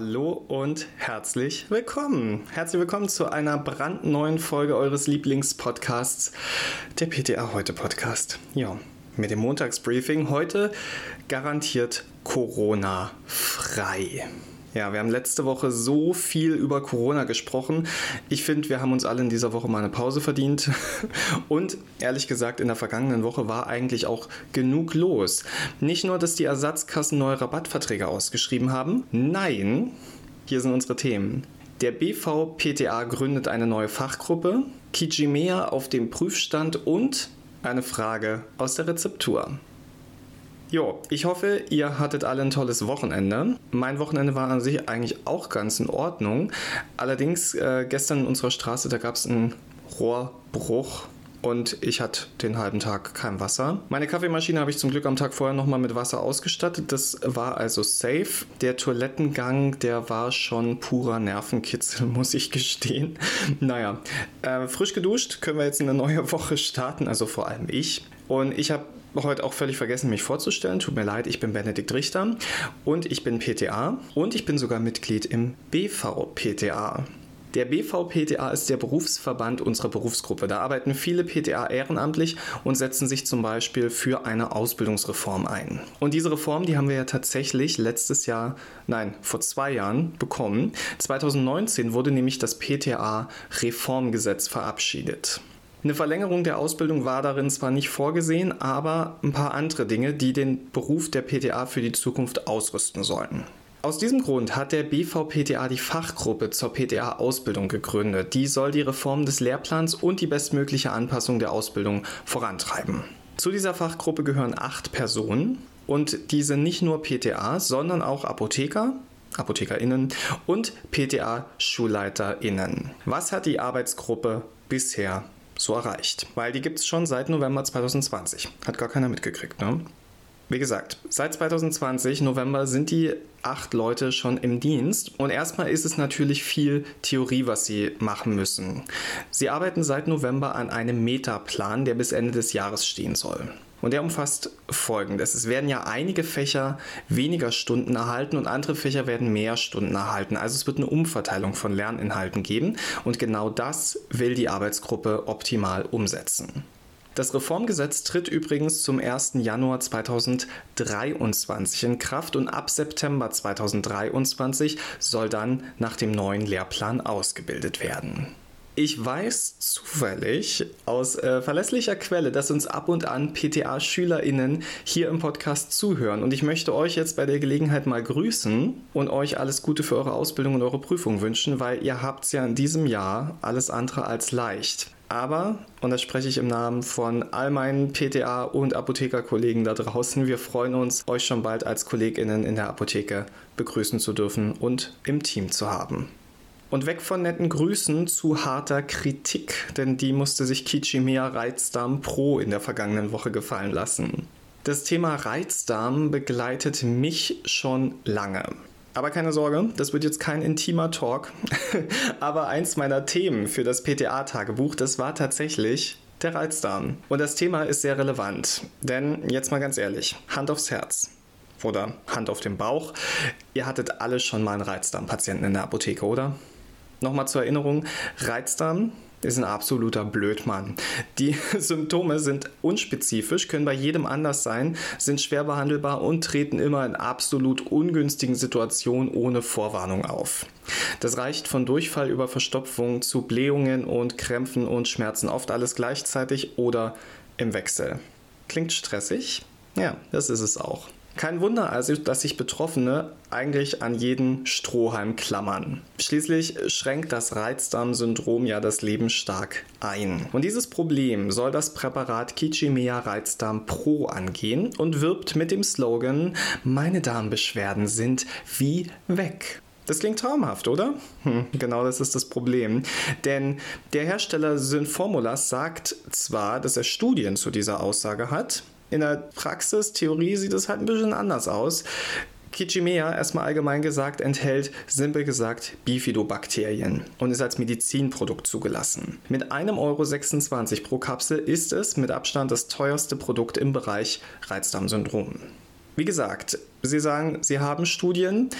Hallo und herzlich willkommen. Herzlich willkommen zu einer brandneuen Folge eures Lieblingspodcasts, der PTA Heute Podcast. Ja, mit dem Montagsbriefing heute garantiert Corona frei. Ja, wir haben letzte Woche so viel über Corona gesprochen. Ich finde, wir haben uns alle in dieser Woche mal eine Pause verdient. Und ehrlich gesagt, in der vergangenen Woche war eigentlich auch genug los. Nicht nur, dass die Ersatzkassen neue Rabattverträge ausgeschrieben haben. Nein, hier sind unsere Themen. Der BVPTA gründet eine neue Fachgruppe, Kijimea auf dem Prüfstand und eine Frage aus der Rezeptur. Jo, ich hoffe, ihr hattet alle ein tolles Wochenende. Mein Wochenende war an sich eigentlich auch ganz in Ordnung. Allerdings äh, gestern in unserer Straße, da gab es einen Rohrbruch und ich hatte den halben Tag kein Wasser. Meine Kaffeemaschine habe ich zum Glück am Tag vorher nochmal mit Wasser ausgestattet. Das war also safe. Der Toilettengang, der war schon purer Nervenkitzel, muss ich gestehen. Naja, äh, frisch geduscht können wir jetzt eine neue Woche starten, also vor allem ich. Und ich habe heute auch völlig vergessen, mich vorzustellen. Tut mir leid, ich bin Benedikt Richter und ich bin PTA und ich bin sogar Mitglied im BVPTA. Der BVPTA ist der Berufsverband unserer Berufsgruppe. Da arbeiten viele PTA ehrenamtlich und setzen sich zum Beispiel für eine Ausbildungsreform ein. Und diese Reform, die haben wir ja tatsächlich letztes Jahr, nein, vor zwei Jahren bekommen. 2019 wurde nämlich das PTA-Reformgesetz verabschiedet. Eine Verlängerung der Ausbildung war darin zwar nicht vorgesehen, aber ein paar andere Dinge, die den Beruf der PTA für die Zukunft ausrüsten sollten. Aus diesem Grund hat der BVPTA die Fachgruppe zur PTA-Ausbildung gegründet. Die soll die Reform des Lehrplans und die bestmögliche Anpassung der Ausbildung vorantreiben. Zu dieser Fachgruppe gehören acht Personen und diese nicht nur PTA, sondern auch Apotheker, ApothekerInnen und PTA-SchulleiterInnen. Was hat die Arbeitsgruppe bisher so erreicht. Weil die gibt es schon seit November 2020. Hat gar keiner mitgekriegt, ne? Wie gesagt, seit 2020, November, sind die acht Leute schon im Dienst. Und erstmal ist es natürlich viel Theorie, was sie machen müssen. Sie arbeiten seit November an einem Metaplan, der bis Ende des Jahres stehen soll. Und der umfasst folgendes. Es werden ja einige Fächer weniger Stunden erhalten und andere Fächer werden mehr Stunden erhalten. Also es wird eine Umverteilung von Lerninhalten geben und genau das will die Arbeitsgruppe optimal umsetzen. Das Reformgesetz tritt übrigens zum 1. Januar 2023 in Kraft und ab September 2023 soll dann nach dem neuen Lehrplan ausgebildet werden. Ich weiß zufällig aus äh, verlässlicher Quelle, dass uns ab und an PTA-SchülerInnen hier im Podcast zuhören. Und ich möchte euch jetzt bei der Gelegenheit mal grüßen und euch alles Gute für eure Ausbildung und eure Prüfung wünschen, weil ihr habt es ja in diesem Jahr alles andere als leicht. Aber, und das spreche ich im Namen von all meinen PTA- und Apothekerkollegen da draußen, wir freuen uns, euch schon bald als KollegInnen in der Apotheke begrüßen zu dürfen und im Team zu haben. Und weg von netten Grüßen zu harter Kritik, denn die musste sich Kichimea Reizdarm Pro in der vergangenen Woche gefallen lassen. Das Thema Reizdarm begleitet mich schon lange. Aber keine Sorge, das wird jetzt kein intimer Talk. Aber eins meiner Themen für das PTA-Tagebuch, das war tatsächlich der Reizdarm. Und das Thema ist sehr relevant. Denn jetzt mal ganz ehrlich, Hand aufs Herz oder Hand auf den Bauch. Ihr hattet alle schon mal einen Reizdarmpatienten in der Apotheke, oder? Nochmal zur Erinnerung, Reizdarm ist ein absoluter Blödmann. Die Symptome sind unspezifisch, können bei jedem anders sein, sind schwer behandelbar und treten immer in absolut ungünstigen Situationen ohne Vorwarnung auf. Das reicht von Durchfall über Verstopfung zu Blähungen und Krämpfen und Schmerzen, oft alles gleichzeitig oder im Wechsel. Klingt stressig? Ja, das ist es auch. Kein Wunder also, dass sich Betroffene eigentlich an jeden Strohhalm klammern. Schließlich schränkt das Reizdarmsyndrom ja das Leben stark ein. Und dieses Problem soll das Präparat Kichimea Reizdarm Pro angehen und wirbt mit dem Slogan Meine Darmbeschwerden sind wie weg. Das klingt traumhaft, oder? Hm, genau das ist das Problem. Denn der Hersteller Synformulas sagt zwar, dass er Studien zu dieser Aussage hat, in der Praxis, Theorie sieht es halt ein bisschen anders aus. Kichimea, erstmal allgemein gesagt, enthält simpel gesagt Bifidobakterien und ist als Medizinprodukt zugelassen. Mit 1,26 Euro pro Kapsel ist es mit Abstand das teuerste Produkt im Bereich Reizdarmsyndrom. Wie gesagt, Sie sagen, Sie haben Studien.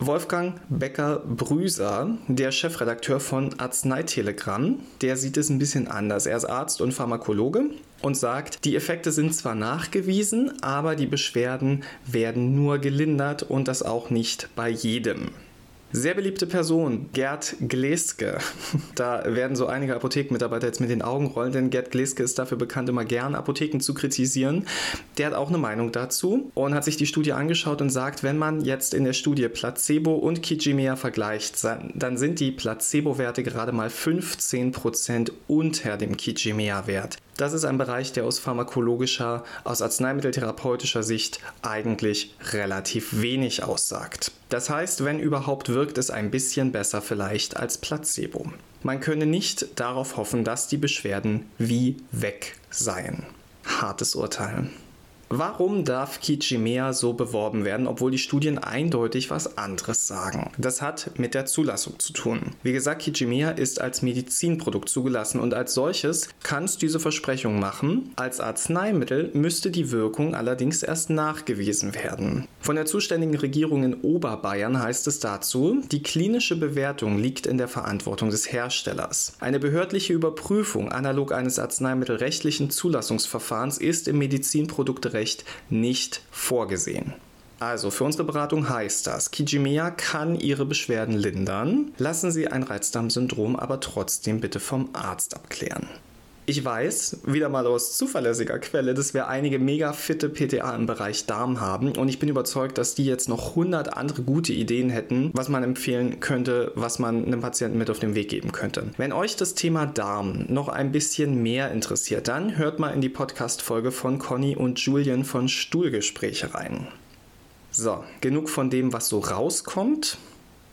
Wolfgang Becker-Brüser, der Chefredakteur von Arzneitelegramm, der sieht es ein bisschen anders. Er ist Arzt und Pharmakologe und sagt, die Effekte sind zwar nachgewiesen, aber die Beschwerden werden nur gelindert und das auch nicht bei jedem. Sehr beliebte Person, Gerd Gleske. Da werden so einige Apothekenmitarbeiter jetzt mit den Augen rollen, denn Gerd Gleske ist dafür bekannt, immer gern Apotheken zu kritisieren. Der hat auch eine Meinung dazu und hat sich die Studie angeschaut und sagt, wenn man jetzt in der Studie Placebo und Kijimea vergleicht, dann sind die Placebo-Werte gerade mal 15% unter dem Kijimea-Wert. Das ist ein Bereich, der aus pharmakologischer, aus arzneimitteltherapeutischer Sicht eigentlich relativ wenig aussagt. Das heißt, wenn überhaupt, wirkt es ein bisschen besser vielleicht als Placebo. Man könne nicht darauf hoffen, dass die Beschwerden wie weg seien. Hartes Urteil. Warum darf Kijimea so beworben werden, obwohl die Studien eindeutig was anderes sagen? Das hat mit der Zulassung zu tun. Wie gesagt, Kijimea ist als Medizinprodukt zugelassen und als solches kann es diese Versprechung machen. Als Arzneimittel müsste die Wirkung allerdings erst nachgewiesen werden. Von der zuständigen Regierung in Oberbayern heißt es dazu, die klinische Bewertung liegt in der Verantwortung des Herstellers. Eine behördliche Überprüfung analog eines arzneimittelrechtlichen Zulassungsverfahrens ist im Medizinprodukterecht Recht nicht vorgesehen. Also für unsere Beratung heißt das, Kijimea kann Ihre Beschwerden lindern. Lassen Sie ein Reizdarmsyndrom aber trotzdem bitte vom Arzt abklären. Ich weiß, wieder mal aus zuverlässiger Quelle, dass wir einige mega fitte PTA im Bereich Darm haben und ich bin überzeugt, dass die jetzt noch 100 andere gute Ideen hätten, was man empfehlen könnte, was man einem Patienten mit auf den Weg geben könnte. Wenn euch das Thema Darm noch ein bisschen mehr interessiert, dann hört mal in die Podcast-Folge von Conny und Julian von Stuhlgespräche rein. So, genug von dem, was so rauskommt.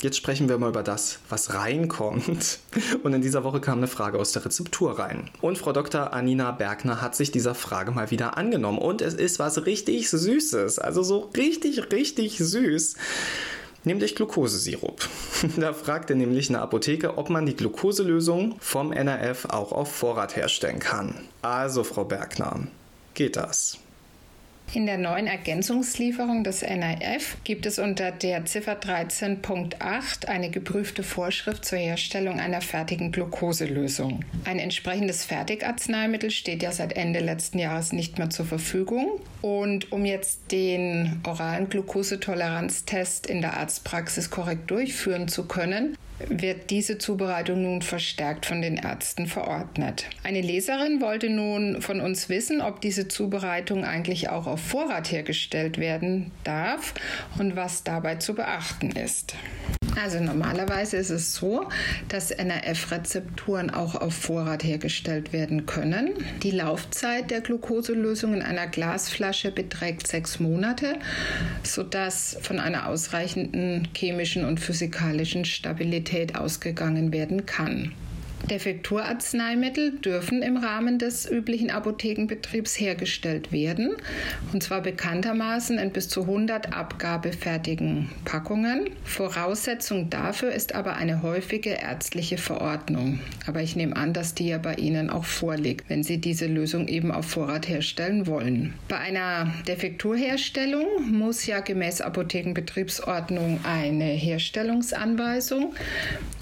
Jetzt sprechen wir mal über das, was reinkommt. Und in dieser Woche kam eine Frage aus der Rezeptur rein. Und Frau Dr. Anina Bergner hat sich dieser Frage mal wieder angenommen. Und es ist was richtig Süßes. Also so richtig, richtig süß. Nämlich Glukosesirup. Da fragte nämlich eine Apotheke, ob man die Glukoselösung vom NRF auch auf Vorrat herstellen kann. Also, Frau Bergner, geht das? In der neuen Ergänzungslieferung des NIF gibt es unter der Ziffer 13.8 eine geprüfte Vorschrift zur Herstellung einer fertigen Glukoselösung. Ein entsprechendes Fertigarzneimittel steht ja seit Ende letzten Jahres nicht mehr zur Verfügung. Und um jetzt den oralen Glukosetoleranztest in der Arztpraxis korrekt durchführen zu können, wird diese Zubereitung nun verstärkt von den Ärzten verordnet. Eine Leserin wollte nun von uns wissen, ob diese Zubereitung eigentlich auch auf Vorrat hergestellt werden darf und was dabei zu beachten ist. Also normalerweise ist es so, dass NRF-Rezepturen auch auf Vorrat hergestellt werden können. Die Laufzeit der Glukoselösung in einer Glasflasche beträgt sechs Monate, sodass von einer ausreichenden chemischen und physikalischen Stabilität ausgegangen werden kann. Defekturarzneimittel dürfen im Rahmen des üblichen Apothekenbetriebs hergestellt werden, und zwar bekanntermaßen in bis zu 100 abgabefertigen Packungen. Voraussetzung dafür ist aber eine häufige ärztliche Verordnung. Aber ich nehme an, dass die ja bei Ihnen auch vorliegt, wenn Sie diese Lösung eben auf Vorrat herstellen wollen. Bei einer Defekturherstellung muss ja gemäß Apothekenbetriebsordnung eine Herstellungsanweisung,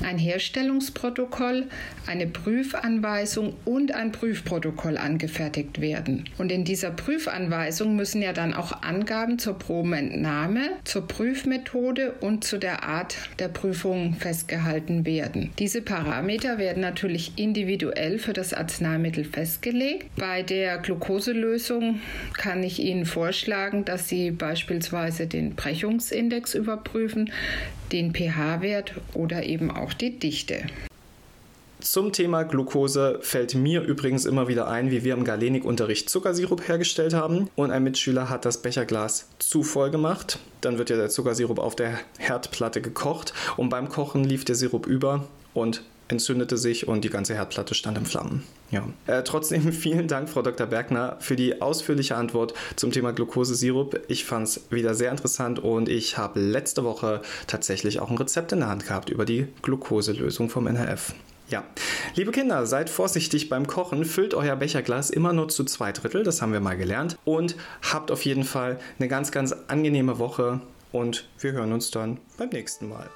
ein Herstellungsprotokoll, eine Prüfanweisung und ein Prüfprotokoll angefertigt werden. Und in dieser Prüfanweisung müssen ja dann auch Angaben zur Probenentnahme, zur Prüfmethode und zu der Art der Prüfung festgehalten werden. Diese Parameter werden natürlich individuell für das Arzneimittel festgelegt. Bei der Glukoselösung kann ich Ihnen vorschlagen, dass Sie beispielsweise den Brechungsindex überprüfen, den pH-Wert oder eben auch die Dichte. Zum Thema Glucose fällt mir übrigens immer wieder ein, wie wir im Galenik-Unterricht Zuckersirup hergestellt haben und ein Mitschüler hat das Becherglas zu voll gemacht. Dann wird ja der Zuckersirup auf der Herdplatte gekocht und beim Kochen lief der Sirup über und entzündete sich und die ganze Herdplatte stand in Flammen. Ja. Äh, trotzdem vielen Dank, Frau Dr. Bergner, für die ausführliche Antwort zum Thema Glukosesirup. Ich fand es wieder sehr interessant und ich habe letzte Woche tatsächlich auch ein Rezept in der Hand gehabt über die Glukoselösung vom NHF. Ja. Liebe Kinder, seid vorsichtig beim Kochen. Füllt euer Becherglas immer nur zu zwei Drittel, das haben wir mal gelernt. Und habt auf jeden Fall eine ganz, ganz angenehme Woche. Und wir hören uns dann beim nächsten Mal.